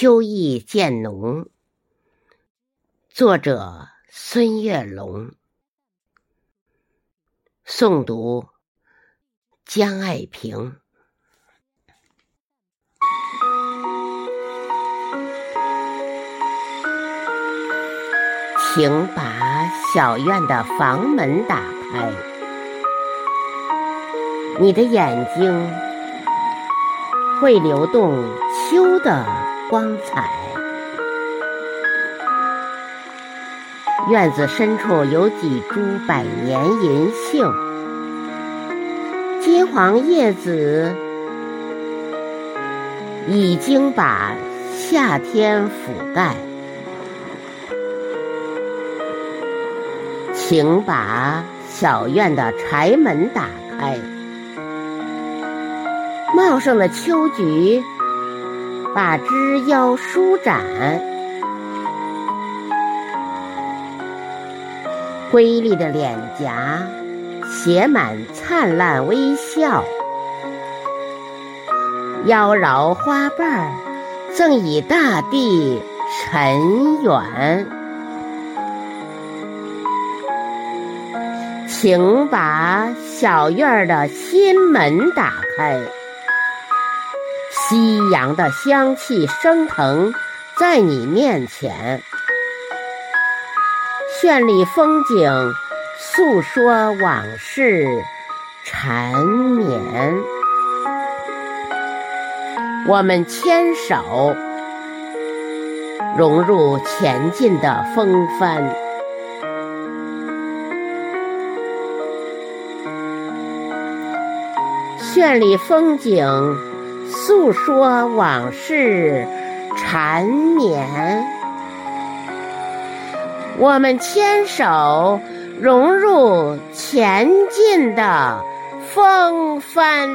秋意渐浓。作者：孙月龙。诵读：江爱萍。请把小院的房门打开，你的眼睛会流动秋的光彩。院子深处有几株百年银杏，金黄叶子已经把夏天覆盖。请把小院的柴门打开，茂盛的秋菊把枝腰舒展，瑰丽的脸颊写满灿烂微笑，妖娆花瓣儿赠以大地尘远。请把小院的心门打开，夕阳的香气升腾在你面前，绚丽风景诉说往事缠绵。我们牵手融入前进的风帆。绚丽风景，诉说往事缠绵。我们牵手融入前进的风帆。